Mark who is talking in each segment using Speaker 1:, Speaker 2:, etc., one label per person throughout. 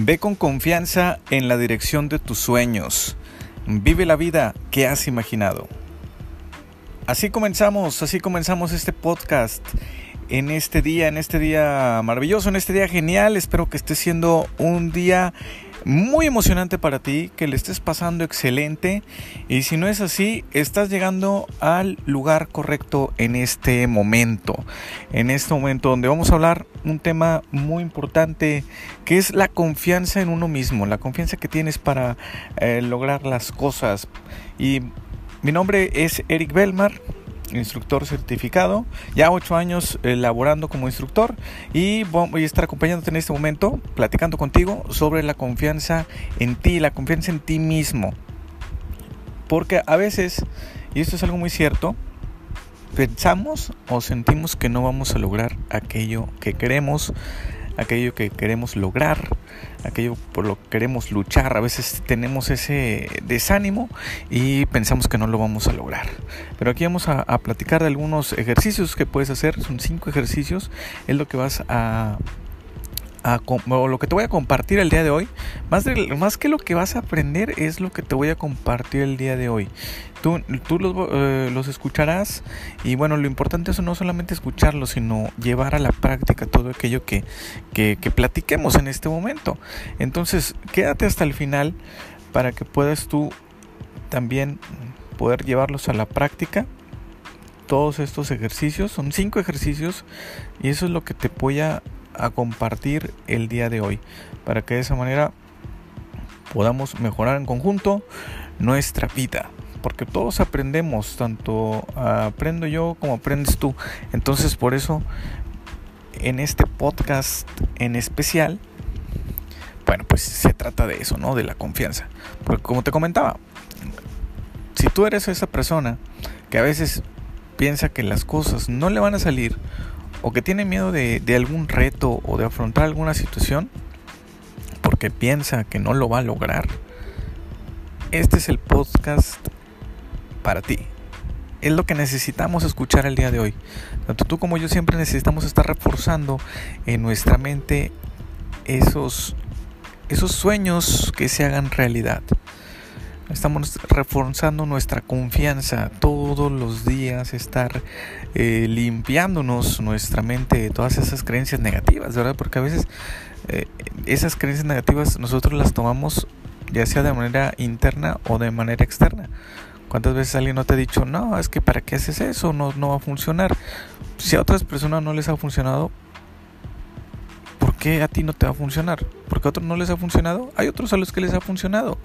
Speaker 1: Ve con confianza en la dirección de tus sueños. Vive la vida que has imaginado. Así comenzamos, así comenzamos este podcast en este día, en este día maravilloso, en este día genial. Espero que esté siendo un día muy emocionante para ti, que le estés pasando excelente. Y si no es así, estás llegando al lugar correcto en este momento, en este momento donde vamos a hablar un tema muy importante que es la confianza en uno mismo, la confianza que tienes para eh, lograr las cosas. Y mi nombre es Eric Belmar instructor certificado, ya ocho años laborando como instructor y voy a estar acompañándote en este momento, platicando contigo sobre la confianza en ti, la confianza en ti mismo. Porque a veces, y esto es algo muy cierto, pensamos o sentimos que no vamos a lograr aquello que queremos, aquello que queremos lograr, aquello por lo que queremos luchar. A veces tenemos ese desánimo y pensamos que no lo vamos a lograr. Pero aquí vamos a, platicar de algunos ejercicios que puedes hacer. Son cinco ejercicios. Es lo que vas a lo que te voy a compartir el día de hoy, más, más que lo que vas a aprender es lo que te voy a compartir el día de hoy. Tú, tú los, eh, los, escucharás y bueno, lo importante es no solamente escucharlos, sino llevar a la práctica todo aquello que, que, que platiquemos en este momento. Entonces, quédate hasta el final para que puedas tú también poder llevarlos a la práctica todos estos ejercicios. Son cinco ejercicios y eso es lo que te voy a a compartir el día de hoy para que de esa manera podamos mejorar en conjunto nuestra vida porque todos aprendemos tanto aprendo yo como aprendes tú. Entonces por eso en este podcast en especial bueno pues se trata de eso no de la confianza. Porque como te comentaba si tú eres esa persona que a veces piensa que las cosas no le van a salir o que tiene miedo de, algún reto o de afrontar alguna situación porque piensa que no lo va a lograr, este es el podcast para ti. Es lo que necesitamos escuchar el día de hoy. Tanto tú como yo siempre necesitamos estar reforzando en nuestra mente esos, esos sueños que se hagan realidad. Estamos reforzando nuestra confianza todos los días, estar eh, limpiándonos nuestra mente de todas esas creencias negativas, ¿verdad? Porque a veces eh, esas creencias negativas nosotros las tomamos ya sea de manera interna o de manera externa. ¿Cuántas veces alguien no te ha dicho, no, es que para qué haces eso? No, no va a funcionar. Si a otras personas no les ha funcionado, ¿por qué a ti no te va a funcionar? Porque a otros no les ha funcionado. Hay otros a los que les ha funcionado.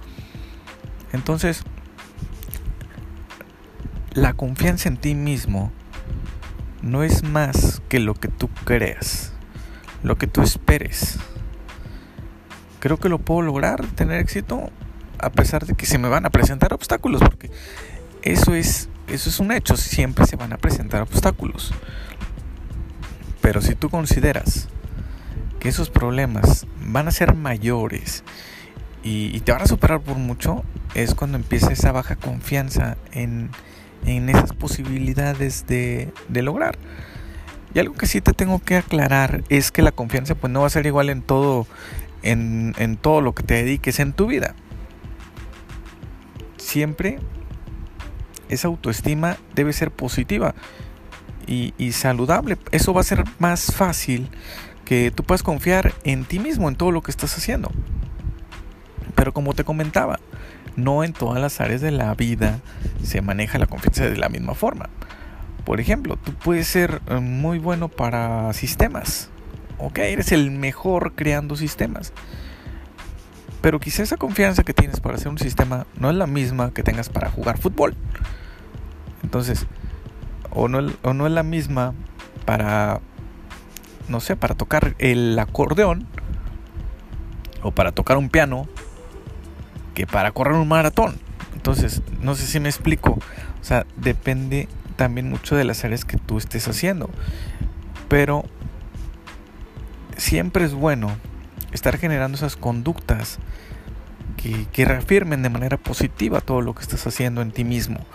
Speaker 1: Entonces, la confianza en ti mismo no es más que lo que tú creas, lo que tú esperes. Creo que lo puedo lograr, tener éxito, a pesar de que se me van a presentar obstáculos, porque eso es, eso es un hecho, siempre se van a presentar obstáculos. Pero si tú consideras que esos problemas van a ser mayores y, te van a superar por mucho, es cuando empieza esa baja confianza en, esas posibilidades de, lograr. Y algo que sí te tengo que aclarar es que la confianza pues no va a ser igual en todo, en, todo lo que te dediques en tu vida. Siempre esa autoestima debe ser positiva y, y, saludable. Eso va a ser más fácil que tú puedas confiar en ti mismo, en todo lo que estás haciendo. Pero como te comentaba, no en todas las áreas de la vida se maneja la confianza de la misma forma. Por ejemplo, tú puedes ser eh, muy bueno para sistemas. Ok, eres el mejor creando sistemas. Pero quizá esa confianza que tienes para hacer un sistema no es la misma que tengas para jugar fútbol. Entonces, o no, o no es la misma para, no sé, para tocar el acordeón o para tocar un piano que para correr un maratón. Entonces, no sé si me explico. O sea, depende también mucho de las áreas que tú estés haciendo. Pero siempre es bueno estar generando esas conductas que, que, reafirmen de manera positiva todo lo que estás haciendo en ti mismo.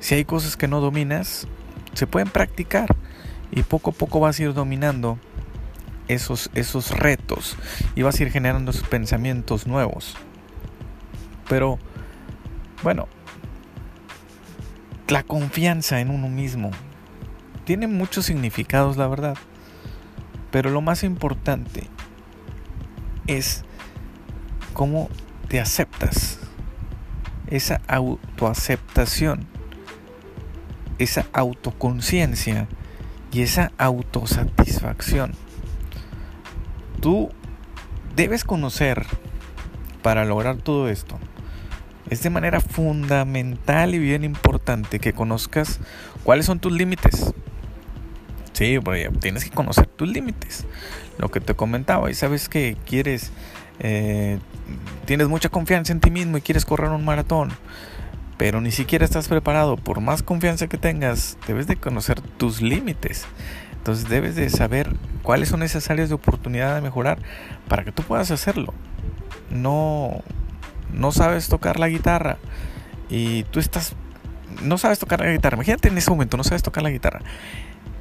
Speaker 1: Si hay cosas que no dominas, se pueden practicar y poco a poco vas a ir dominando esos, esos retos y vas a ir generando esos pensamientos nuevos. Pero, bueno, la confianza en uno mismo tiene muchos significados, la verdad. Pero lo más importante es cómo te aceptas. Esa autoaceptación, esa autoconciencia y esa autosatisfacción. Tú debes conocer para lograr todo esto. Es de manera fundamental y bien importante que conozcas cuáles son tus límites. Sí, porque tienes que conocer tus límites. Lo que te comentaba, y sabes que quieres, eh, tienes mucha confianza en ti mismo y quieres correr un maratón, pero ni siquiera estás preparado. Por más confianza que tengas, debes de conocer tus límites. Entonces debes de saber cuáles son esas áreas de oportunidad de mejorar para que tú puedas hacerlo. No, no sabes tocar la guitarra y tú estás, no sabes tocar la guitarra. Imagínate en ese momento, no sabes tocar la guitarra.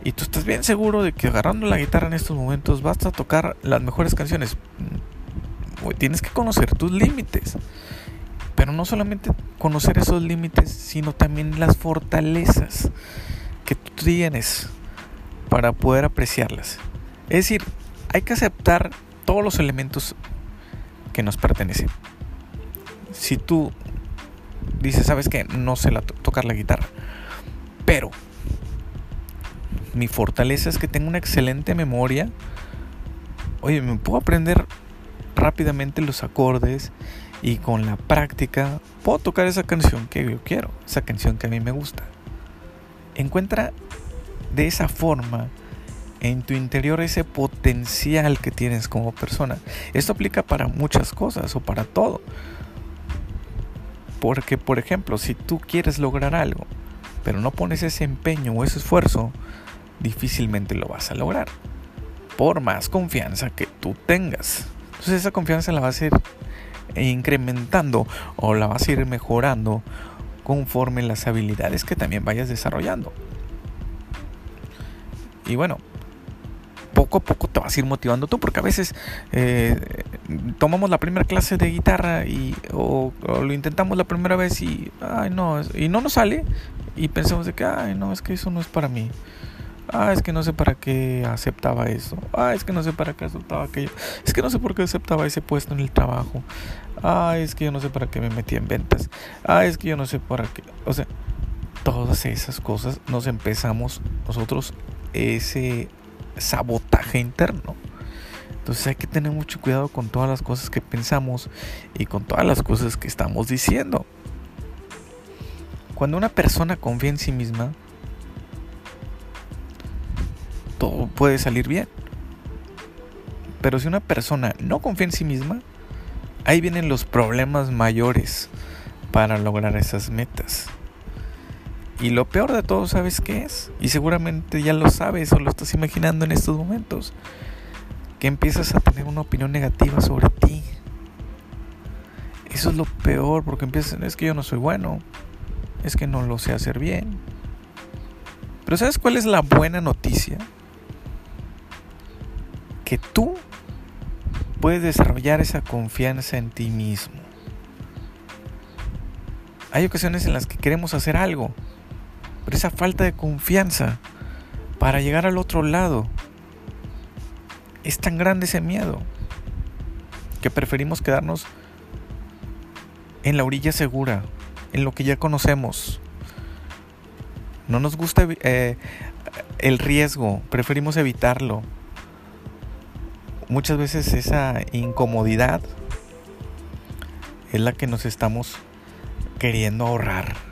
Speaker 1: Y tú estás bien seguro de que agarrando la guitarra en estos momentos vas a tocar las mejores canciones. Tienes que conocer tus límites. Pero no solamente conocer esos límites, sino también las fortalezas que tú tienes para poder apreciarlas. Es decir, hay que aceptar todos los elementos que nos pertenecen. Si tú dices, sabes que no sé tocar la guitarra, pero mi fortaleza es que tengo una excelente memoria. Oye, me puedo aprender rápidamente los acordes y con la práctica puedo tocar esa canción que yo quiero, esa canción que a mí me gusta. Encuentra de esa forma en tu interior ese potencial que tienes como persona. Esto aplica para muchas cosas o para todo. Porque, por ejemplo, si tú quieres lograr algo, pero no pones ese empeño o ese esfuerzo, difícilmente lo vas a lograr. Por más confianza que tú tengas. Entonces esa confianza la vas a ir incrementando o la vas a ir mejorando conforme las habilidades que también vayas desarrollando. Y bueno, poco a poco te vas a ir motivando tú, porque a veces eh, tomamos la primera clase de guitarra y o, lo intentamos la primera vez y ay no y no nos sale y pensamos de que ay no es que eso no es para mí. Ah, es que no sé para qué aceptaba eso. Ah, es que no sé para qué aceptaba aquello. Es que no sé por qué aceptaba ese puesto en el trabajo. Ah, es que yo no sé para qué me metí en ventas. Ah, es que yo no sé para qué. O sea, todas esas cosas nos empezamos nosotros ese sabotaje interno. Entonces hay que tener mucho cuidado con todas las cosas que pensamos y con todas las cosas que estamos diciendo. Cuando una persona confía en sí misma, todo puede salir bien. Pero si una persona no confía en sí misma, ahí vienen los problemas mayores para lograr esas metas. Y lo peor de todo, ¿sabes qué es? Y seguramente ya lo sabes o lo estás imaginando en estos momentos. Que empiezas a tener una opinión negativa sobre ti. Eso es lo peor porque empiezas, es que yo no soy bueno, es que no lo sé hacer bien. Pero ¿sabes cuál es la buena noticia? que tú puedes desarrollar esa confianza en ti mismo. Hay ocasiones en las que queremos hacer algo, pero esa falta de confianza para llegar al otro lado es tan grande ese miedo que preferimos quedarnos en la orilla segura, en lo que ya conocemos. No nos gusta eh, el riesgo, preferimos evitarlo muchas veces esa incomodidad es la que nos estamos queriendo ahorrar.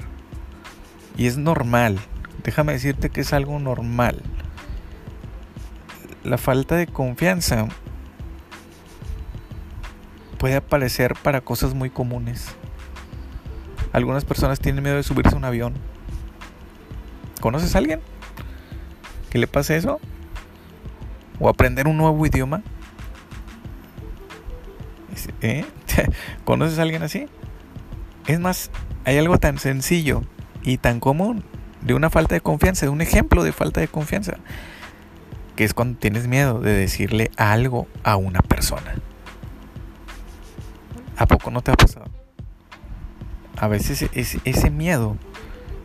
Speaker 1: Y es normal. Déjame decirte que es algo normal. La falta de confianza puede aparecer para cosas muy comunes. Algunas personas tienen miedo de subirse a un avión. ¿Conoces a alguien que le pase eso? ¿O aprender un nuevo idioma? ¿Eh? ¿Conoces a alguien así? Es más, hay algo tan sencillo y tan común de una falta de confianza, de un ejemplo de falta de confianza. que es cuando tienes miedo de decirle algo a una persona. ¿A poco no te ha pasado? A veces ese, miedo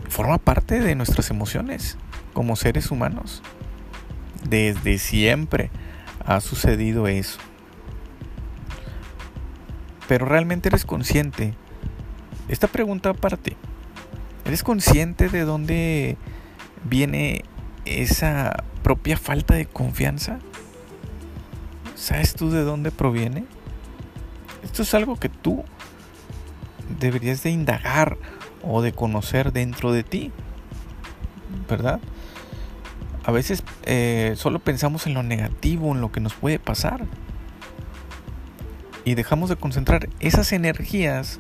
Speaker 1: forma parte de nuestras emociones como seres humanos. Desde siempre ha sucedido eso. Pero realmente eres consciente. Esta pregunta para ti. ¿Eres consciente de dónde viene esa propia falta de confianza? ¿Sabes tú de dónde proviene? Esto es algo que tú deberías de indagar o de conocer dentro de ti, ¿verdad? A veces eh, solo pensamos en lo negativo, en lo que nos puede pasar. Y dejamos de concentrar esas energías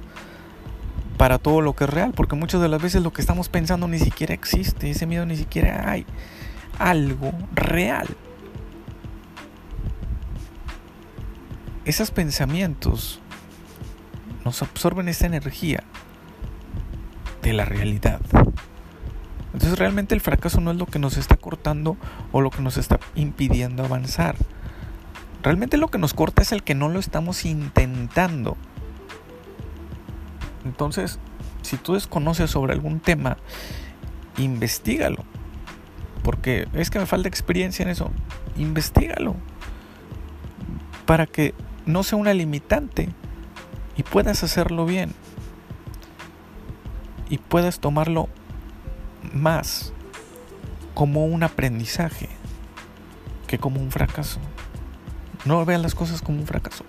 Speaker 1: para todo lo que es real, porque muchas de las veces lo que estamos pensando ni siquiera existe, ese miedo ni siquiera hay algo real. Esos pensamientos nos absorben esa energía de la realidad. Entonces realmente el fracaso no es lo que nos está cortando o lo que nos está impidiendo avanzar. Realmente lo que nos corta es el que no lo estamos intentando. Entonces, si tú desconoces sobre algún tema, investigalo. Porque es que me falta experiencia en eso. Investígalo. Para que no sea una limitante y puedas hacerlo bien. Y puedas tomarlo más como un aprendizaje que como un fracaso. No veas las cosas como un fracaso.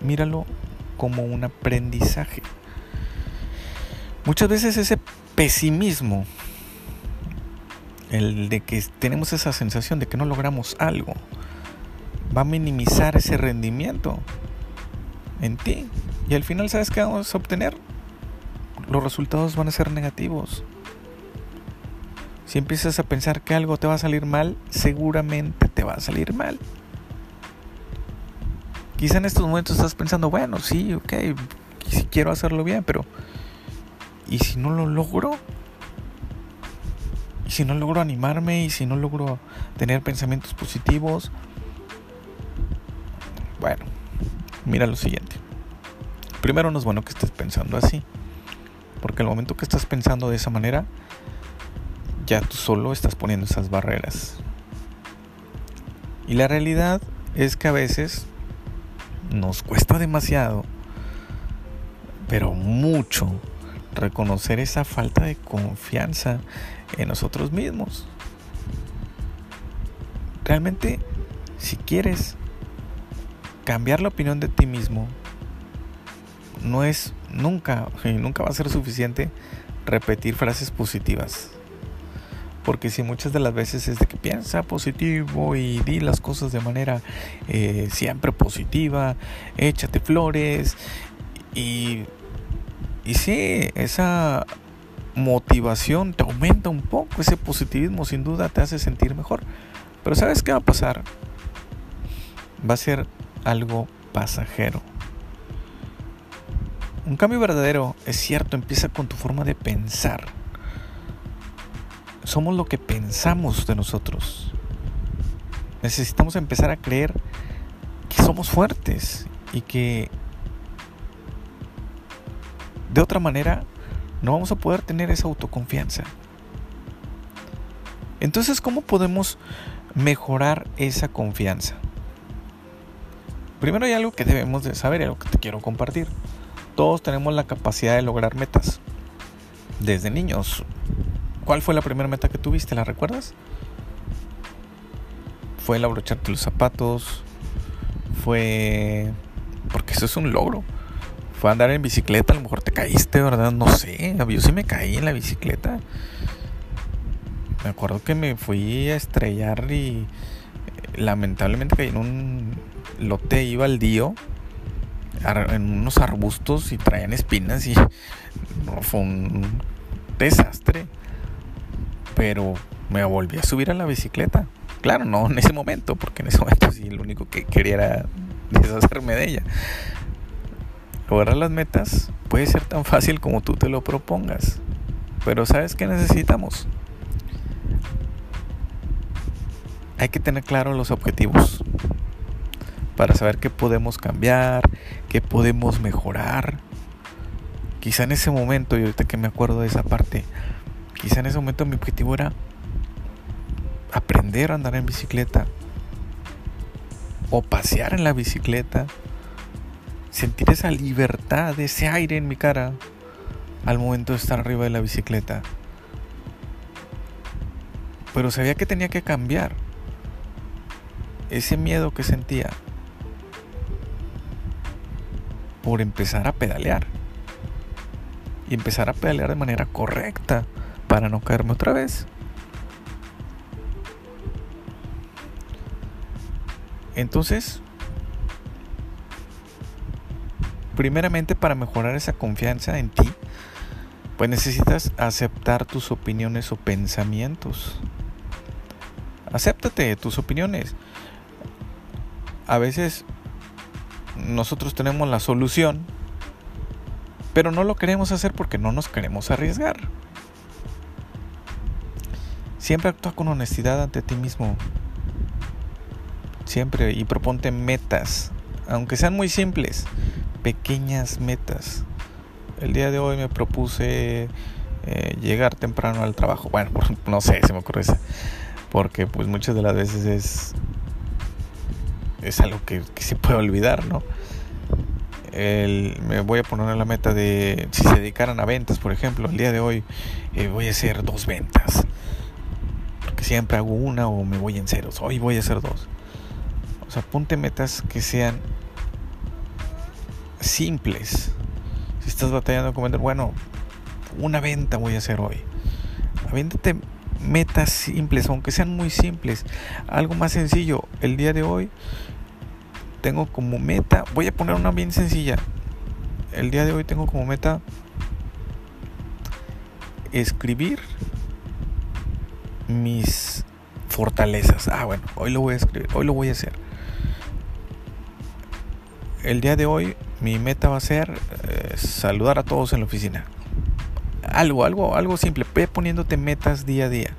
Speaker 1: Míralo como un aprendizaje. Muchas veces ese pesimismo, el de que tenemos esa sensación de que no logramos algo, va a minimizar ese rendimiento en ti. Y al final, ¿sabes qué vamos a obtener? Los resultados van a ser negativos. Si empiezas a pensar que algo te va a salir mal, seguramente te va a salir mal. Quizá en estos momentos estás pensando, bueno, sí, ok, si quiero hacerlo bien, pero ¿y si no lo logro? ¿Y si no logro animarme? ¿Y si no logro tener pensamientos positivos? Bueno, mira lo siguiente. Primero no es bueno que estés pensando así. Porque el momento que estás pensando de esa manera, ya tú solo estás poniendo esas barreras. Y la realidad es que a veces nos cuesta demasiado, pero mucho, reconocer esa falta de confianza en nosotros mismos. Realmente, si quieres cambiar la opinión de ti mismo no es nunca y nunca va a ser suficiente repetir frases positivas. Porque si muchas de las veces es de que piensa positivo y di las cosas de manera eh, siempre positiva, échate flores y, y sí, esa motivación te aumenta un poco, ese positivismo sin duda te hace sentir mejor. Pero ¿sabes qué va a pasar? Va a ser algo pasajero. Un cambio verdadero, es cierto, empieza con tu forma de pensar. Somos lo que pensamos de nosotros. Necesitamos empezar a creer que somos fuertes y que de otra manera no vamos a poder tener esa autoconfianza. Entonces, ¿cómo podemos mejorar esa confianza? Primero hay algo que debemos de saber, algo que te quiero compartir. Todos tenemos la capacidad de lograr metas. Desde niños. ¿Cuál fue la primera meta que tuviste? ¿La recuerdas? Fue el abrocharte los zapatos. Fue... Porque eso es un logro. Fue andar en bicicleta, a lo mejor te caíste, ¿verdad? No sé. Yo sí me caí en la bicicleta. Me acuerdo que me fui a estrellar y lamentablemente caí en un lote iba al dio en unos arbustos y traían espinas y fue un desastre. Pero me volví a subir a la bicicleta. Claro, no en ese momento, porque en ese momento sí lo único que quería era deshacerme de ella. Lograr las metas puede ser tan fácil como tú te lo propongas. Pero ¿sabes qué necesitamos? hay que tener claro los objetivos para saber qué podemos cambiar, qué podemos mejorar. Quizá en ese momento, y ahorita que me acuerdo de esa parte, quizá en ese momento mi objetivo era aprender a andar en bicicleta o pasear en la bicicleta, sentir esa libertad, ese aire en mi cara al momento de estar arriba de la bicicleta. Pero sabía que tenía que cambiar ese miedo que sentía por empezar a pedalear. Y empezar a pedalear de manera correcta para no caerme otra vez. Entonces, primeramente para mejorar esa confianza en ti, pues necesitas aceptar tus opiniones o pensamientos. Acéptate tus opiniones. A veces nosotros tenemos la solución, pero no lo queremos hacer porque no nos queremos arriesgar. Siempre actúa con honestidad ante ti mismo. Siempre y proponte metas, aunque sean muy simples, pequeñas metas. El día de hoy me propuse eh, llegar temprano al trabajo. Bueno, no sé, se me ocurre eso. Porque pues muchas de las veces es es algo que, se puede olvidar, ¿no? me voy a poner la meta de si se dedicaran a ventas, por ejemplo, el día de hoy eh, voy a hacer dos ventas. Siempre hago una o me voy en ceros. Hoy voy a hacer dos. O sea, metas que sean simples. Si estás batallando con vender, bueno, una venta voy a hacer hoy. Avéntate metas simples, aunque sean muy simples. Algo más sencillo. El día de hoy tengo como meta, voy a poner una bien sencilla. El día de hoy tengo como meta escribir mis fortalezas. Ah, bueno, hoy lo voy a escribir, hoy lo voy a hacer. El día de hoy mi meta va a ser eh, saludar a todos en la oficina. Algo, algo, algo simple. Ve poniéndote metas día a día.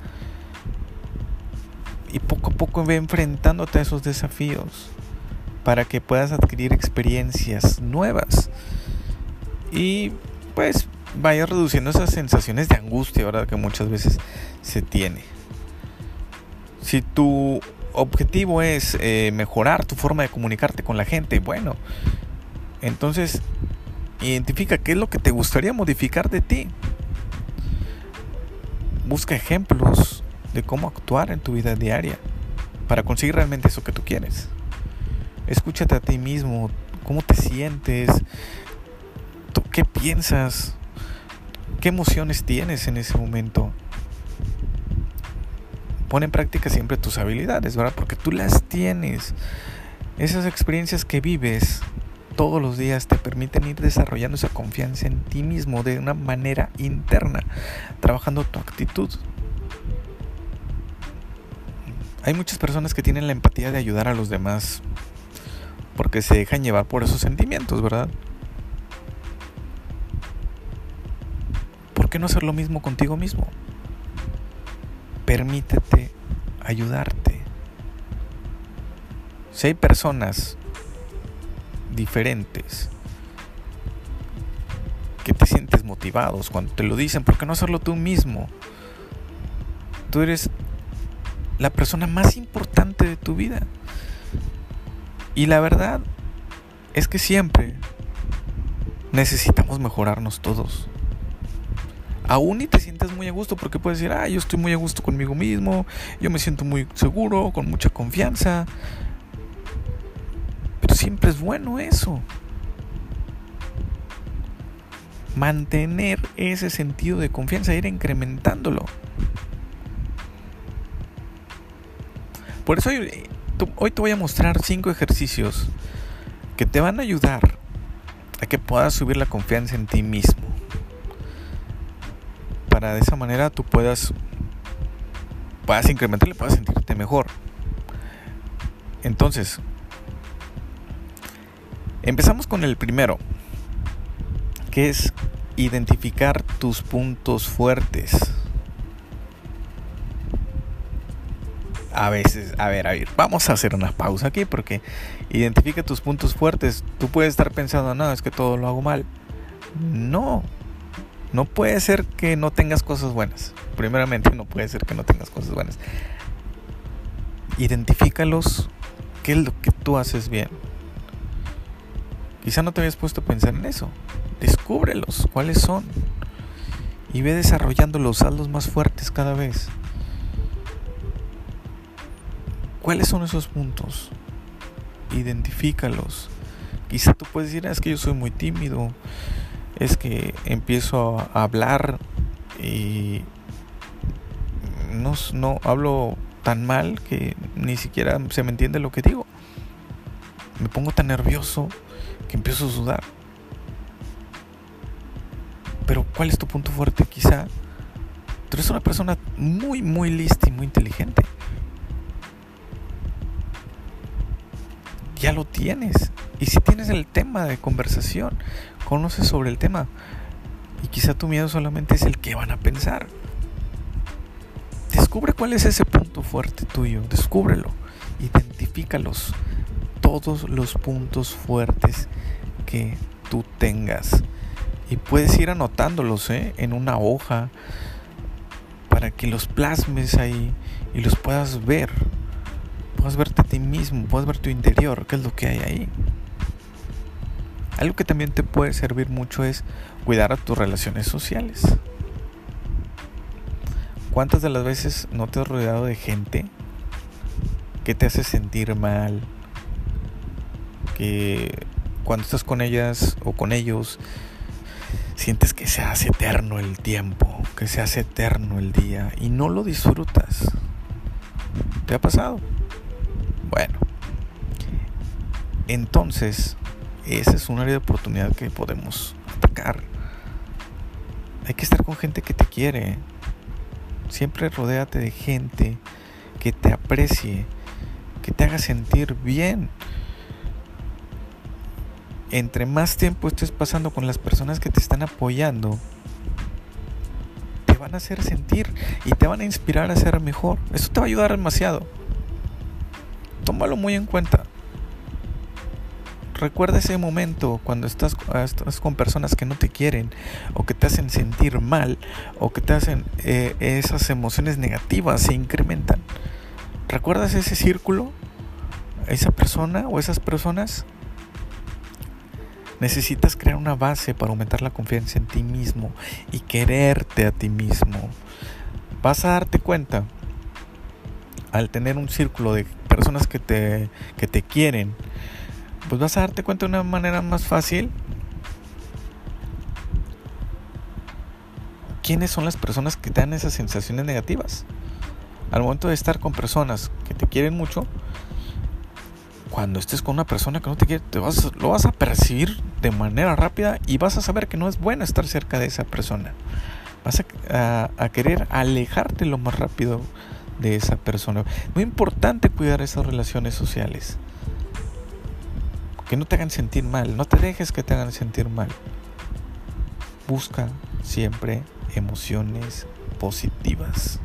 Speaker 1: Y poco a poco ve enfrentándote a esos desafíos para que puedas adquirir experiencias nuevas y pues vaya reduciendo esas sensaciones de angustia, ¿verdad? Que muchas veces se tiene. Si tu objetivo es eh, mejorar tu forma de comunicarte con la gente, bueno, entonces identifica qué es lo que te gustaría modificar de ti. Busca ejemplos de cómo actuar en tu vida diaria para conseguir realmente eso que tú quieres. Escúchate a ti mismo, cómo te sientes, qué piensas, qué emociones tienes en ese momento. Pon en práctica siempre tus habilidades, ¿verdad? Porque tú las tienes. Esas experiencias que vives todos los días te permiten ir desarrollando esa confianza en ti mismo de una manera interna, trabajando tu actitud. Hay muchas personas que tienen la empatía de ayudar a los demás, porque se dejan llevar por esos sentimientos, ¿verdad? ¿Por qué no hacer lo mismo contigo mismo? Permítete ayudarte. Si hay personas diferentes que te sientes motivados cuando te lo dicen, ¿por qué no hacerlo tú mismo? Tú eres la persona más importante de tu vida. Y la verdad es que siempre necesitamos mejorarnos todos. Aún y te sientes muy a gusto porque puedes decir, ah, yo estoy muy a gusto conmigo mismo, yo me siento muy seguro, con mucha confianza. Pero siempre es bueno eso. Mantener ese sentido de confianza, ir incrementándolo. Por eso hoy te voy a mostrar cinco ejercicios que te van a ayudar a que puedas subir la confianza en ti mismo. De esa manera tú puedas, puedas incrementar y puedas sentirte mejor. Entonces, empezamos con el primero, que es identificar tus puntos fuertes. a veces, a ver, a ver, vamos a hacer una pausa aquí porque identifica tus puntos fuertes. Tú puedes estar pensando, no, es que todo lo hago mal. No, no puede ser que no tengas cosas buenas. Primeramente, no puede ser que no tengas cosas buenas. Identifícalos, qué es lo que tú haces bien. Quizá no te habías puesto a pensar en eso. Descúbrelos, cuáles son. Y ve desarrollándolos, hazlos más fuertes cada vez. ¿Cuáles son esos puntos? Identifícalos. Quizá tú puedes decir, ah, es que yo soy muy tímido, es que empiezo a hablar y no, no hablo tan mal que ni siquiera se me entiende lo que digo. Me pongo tan nervioso que empiezo a sudar. Pero ¿cuál es tu punto fuerte? Quizá tú eres una persona muy, muy lista y muy inteligente. ya lo tienes. Y si tienes el tema de conversación, conoces sobre el tema. Y quizá tu miedo solamente es el que van a pensar. Descubre cuál es ese punto fuerte tuyo, descúbrelo, identifícalos, todos los puntos fuertes que tú tengas. Y puedes ir anotándolos ¿eh? en una hoja para que los plasmes ahí y los puedas ver puedas verte a ti mismo, puedas ver tu interior, qué es lo que hay ahí. Algo que también te puede servir mucho es cuidar a tus relaciones sociales. ¿Cuántas de las veces no te has rodeado de gente que te hace sentir mal? Que cuando estás con ellas o con ellos sientes que se hace eterno el tiempo, que se hace eterno el día y no lo disfrutas. ¿Te ha pasado? Bueno, entonces esa es un área de oportunidad que podemos atacar. Hay que estar con gente que te quiere. Siempre rodéate de gente que te aprecie, que te haga sentir bien. Entre más tiempo estés pasando con las personas que te están apoyando, te van a hacer sentir y te van a inspirar a ser mejor. Eso te va a ayudar demasiado tómalo muy en cuenta. Recuerda ese momento cuando estás, estás, con personas que no te quieren o que te hacen sentir mal o que te hacen eh, esas emociones negativas se incrementan. ¿Recuerdas ese círculo? ¿Esa persona o esas personas? Necesitas crear una base para aumentar la confianza en ti mismo y quererte a ti mismo. Vas a darte cuenta al tener un círculo de personas que te, que te quieren, pues vas a darte cuenta de una manera más fácil quiénes son las personas que dan esas sensaciones negativas. Al momento de estar con personas que te quieren mucho, cuando estés con una persona que no te quiere, te vas, lo vas a percibir de manera rápida y vas a saber que no es bueno estar cerca de esa persona. Vas a, a querer alejarte lo más rápido de esa persona. Muy importante cuidar esas relaciones sociales. Que no te hagan sentir mal, no te dejes que te hagan sentir mal. Busca siempre emociones positivas.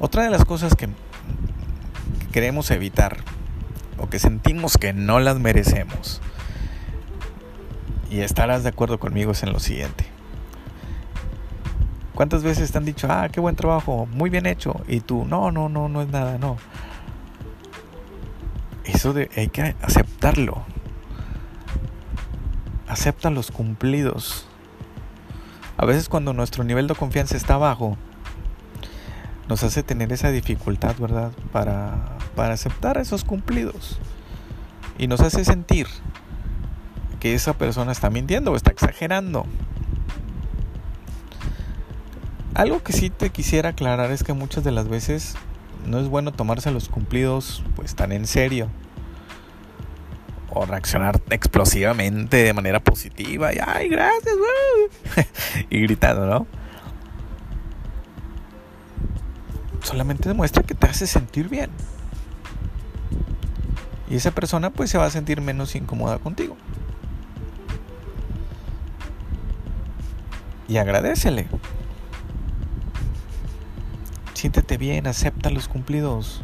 Speaker 1: Otra de las cosas que, queremos evitar o que sentimos que no las merecemos, y estarás de acuerdo conmigo, es en lo siguiente. ¿Cuántas veces te han dicho, ah, qué buen trabajo, muy bien hecho? Y tú, no, no, no, no es nada, no. Eso de, hay que aceptarlo. Acepta los cumplidos. A veces cuando nuestro nivel de confianza está bajo, nos hace tener esa dificultad, ¿verdad? Para, para aceptar esos cumplidos. Y nos hace sentir que esa persona está mintiendo o está exagerando. Algo que sí te quisiera aclarar es que muchas de las veces no es bueno tomarse los cumplidos pues tan en serio. O reaccionar explosivamente de manera positiva y ¡ay, gracias! y gritando, ¿no? Solamente demuestra que te hace sentir bien. Y esa persona pues se va a sentir menos incómoda contigo. Y agradecele. Siéntete bien, acepta los cumplidos.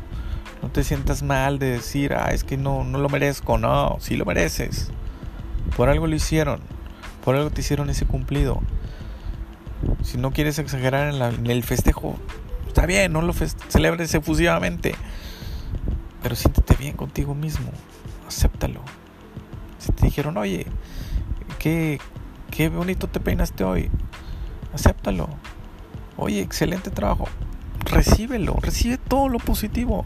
Speaker 1: No te sientas mal de decir, ah, es que no, no lo merezco. No, sí lo mereces. Por algo lo hicieron. Por algo te hicieron ese cumplido. Si no quieres exagerar en, el festejo, está bien, no lo celebres efusivamente. Pero siéntete bien contigo mismo. Acéptalo. Si te dijeron, oye, qué, qué bonito te peinaste hoy. Acéptalo. Oye, excelente trabajo. Recíbelo. Recibe todo lo positivo.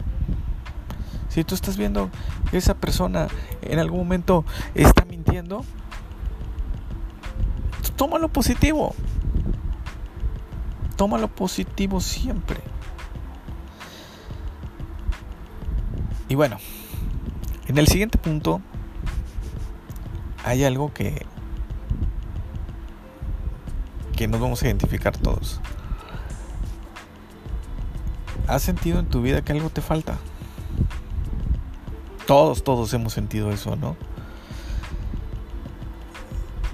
Speaker 1: Si tú estás viendo que esa persona en algún momento está mintiendo, toma lo positivo. Toma lo positivo siempre. Y bueno, en el siguiente punto hay algo que que nos vamos a identificar todos. ¿Has sentido en tu vida que algo te falta? Todos, todos hemos sentido eso, ¿no?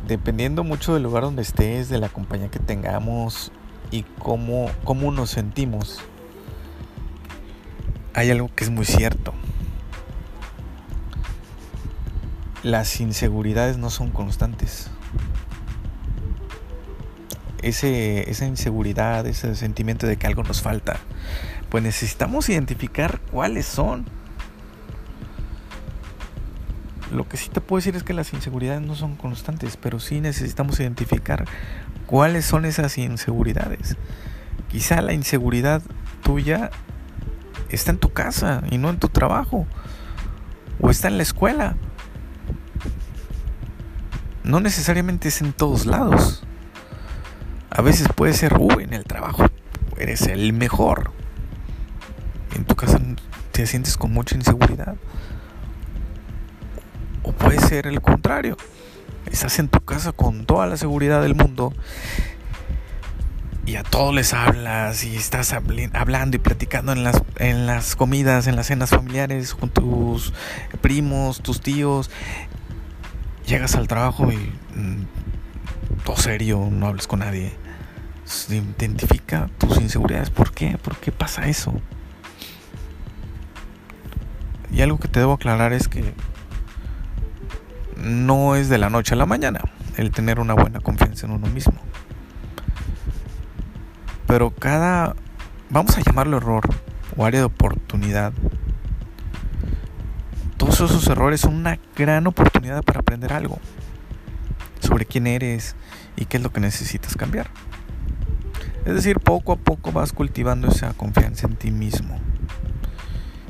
Speaker 1: Dependiendo mucho del lugar donde estés, de la compañía que tengamos y cómo, cómo nos sentimos, hay algo que es muy cierto. Las inseguridades no son constantes. Ese, esa inseguridad, ese sentimiento de que algo nos falta, pues necesitamos identificar cuáles son. Lo que sí te puedo decir es que las inseguridades no son constantes, pero sí necesitamos identificar cuáles son esas inseguridades. Quizá la inseguridad tuya está en tu casa y no en tu trabajo. O está en la escuela. No necesariamente es en todos lados. A veces puede ser, uh, en el trabajo eres el mejor. Te sientes con mucha inseguridad. O puede ser el contrario. Estás en tu casa con toda la seguridad del mundo y a todos les hablas y estás hablando y platicando en las, en las comidas, en las cenas familiares con tus primos, tus tíos. Llegas al trabajo y mm, todo serio, no hables con nadie. Identifica tus inseguridades. ¿Por qué? ¿Por qué pasa eso? Y algo que te debo aclarar es que no es de la noche a la mañana el tener una buena confianza en uno mismo. Pero cada, vamos a llamarlo error o área de oportunidad, todos esos errores son una gran oportunidad para aprender algo sobre quién eres y qué es lo que necesitas cambiar. Es decir, poco a poco vas cultivando esa confianza en ti mismo.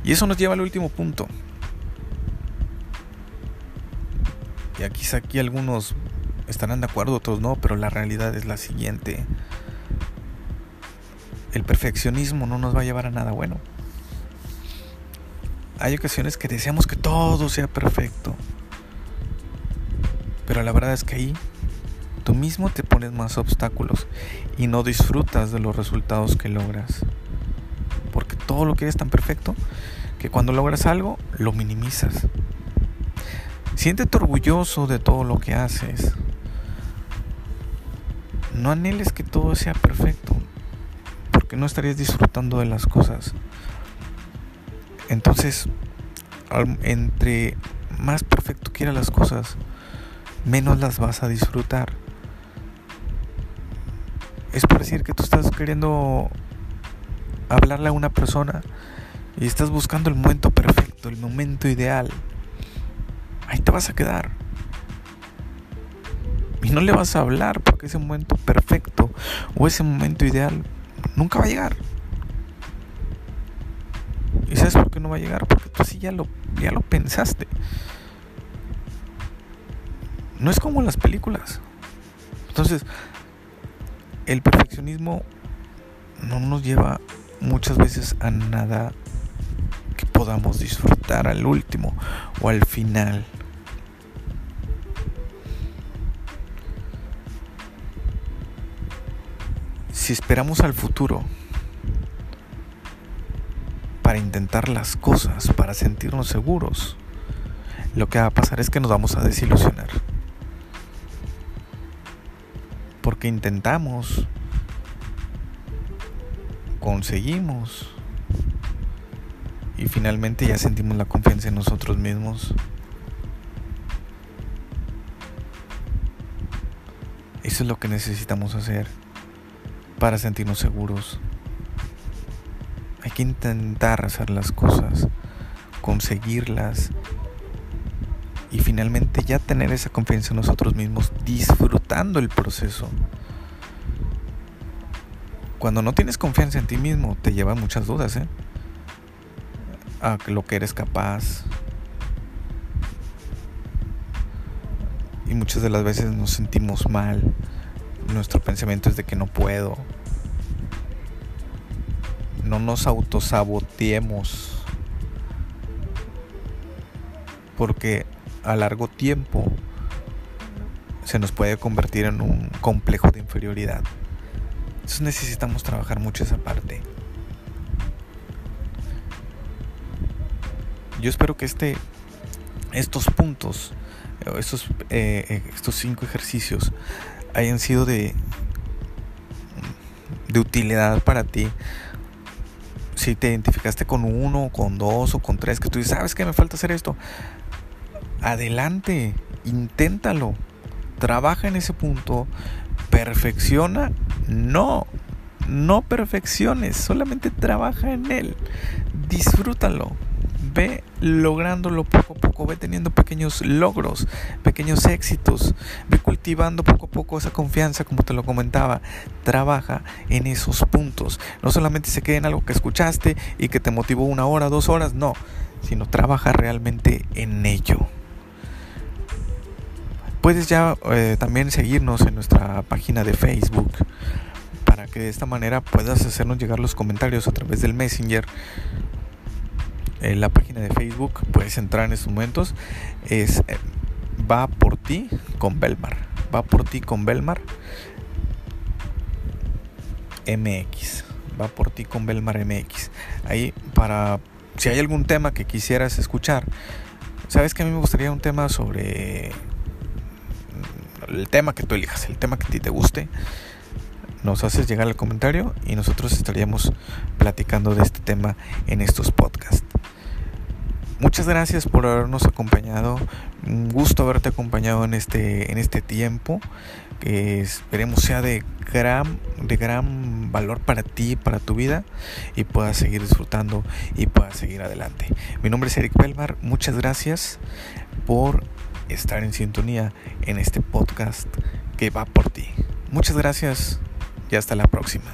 Speaker 1: Y eso nos lleva al último punto. Y aquí, aquí algunos estarán de acuerdo, otros no, pero la realidad es la siguiente. El perfeccionismo no nos va a llevar a nada bueno. Hay ocasiones que deseamos que todo sea perfecto. Pero la verdad es que ahí tú mismo te pones más obstáculos y no disfrutas de los resultados que logras todo lo que es tan perfecto que cuando logras algo lo minimizas. Siéntete orgulloso de todo lo que haces. No anheles que todo sea perfecto, porque no estarías disfrutando de las cosas. Entonces, entre más perfecto quieras las cosas, menos las vas a disfrutar. Es por decir que tú estás queriendo hablarle a una persona y estás buscando el momento perfecto, el momento ideal, ahí te vas a quedar. Y no le vas a hablar porque ese momento perfecto o ese momento ideal nunca va a llegar. ¿Y sabes por qué no va a llegar? Porque tú sí ya lo, ya lo pensaste. No es como las películas. Entonces, el perfeccionismo no nos lleva muchas veces a nada que podamos disfrutar al último o al final. Si esperamos al futuro para intentar las cosas, para sentirnos seguros, lo que va a pasar es que nos vamos a desilusionar. Porque intentamos conseguimos. Y finalmente ya sentimos la confianza en nosotros mismos. Eso es lo que necesitamos hacer para sentirnos seguros. Hay que intentar hacer las cosas, conseguirlas y finalmente ya tener esa confianza en nosotros mismos, disfrutando el proceso. Cuando no tienes confianza en ti mismo, te lleva muchas dudas, ¿eh? A lo que eres capaz. Y muchas de las veces nos sentimos mal. Nuestro pensamiento es de que no puedo, no nos autosaboteemos. Porque a largo tiempo se nos puede convertir en un complejo de inferioridad. Entonces necesitamos trabajar mucho esa parte. Yo espero que este, estos puntos, estos, eh, estos cinco ejercicios hayan sido de, de utilidad para ti si te identificaste con uno, con dos o con tres, que tú dices, ¿sabes que me falta hacer esto? Adelante, inténtalo, trabaja en ese punto, perfecciona, no, no perfecciones, solamente trabaja en él, disfrútalo ve lográndolo poco a poco, ve teniendo pequeños logros, pequeños éxitos, ve cultivando poco a poco esa confianza, como te lo comentaba. Trabaja en esos puntos. No solamente se quede en algo que escuchaste y que te motivó una hora, dos horas, no, sino trabaja realmente en ello. Puedes ya eh, también seguirnos en nuestra página de Facebook para que de esta manera puedas hacernos llegar los comentarios a través del Messenger en la página de Facebook, puedes entrar en estos momentos, es eh, Va por ti con Belmar. Va por ti con Belmar MX. Va por ti con Belmar MX. Ahí para si hay algún tema que quisieras escuchar. Sabes que a mí me gustaría un tema sobre el tema que tú elijas, el tema que a ti te guste. Nos haces llegar el comentario y nosotros estaríamos platicando de este tema en estos podcasts. Muchas gracias por habernos acompañado. Un gusto haberte acompañado en este, en este tiempo. Que esperemos sea de gran, de gran valor para ti, para tu vida. Y puedas seguir disfrutando y puedas seguir adelante. Mi nombre es Eric Belmar. Muchas gracias por estar en sintonía en este podcast que va por ti. Muchas gracias y hasta la próxima.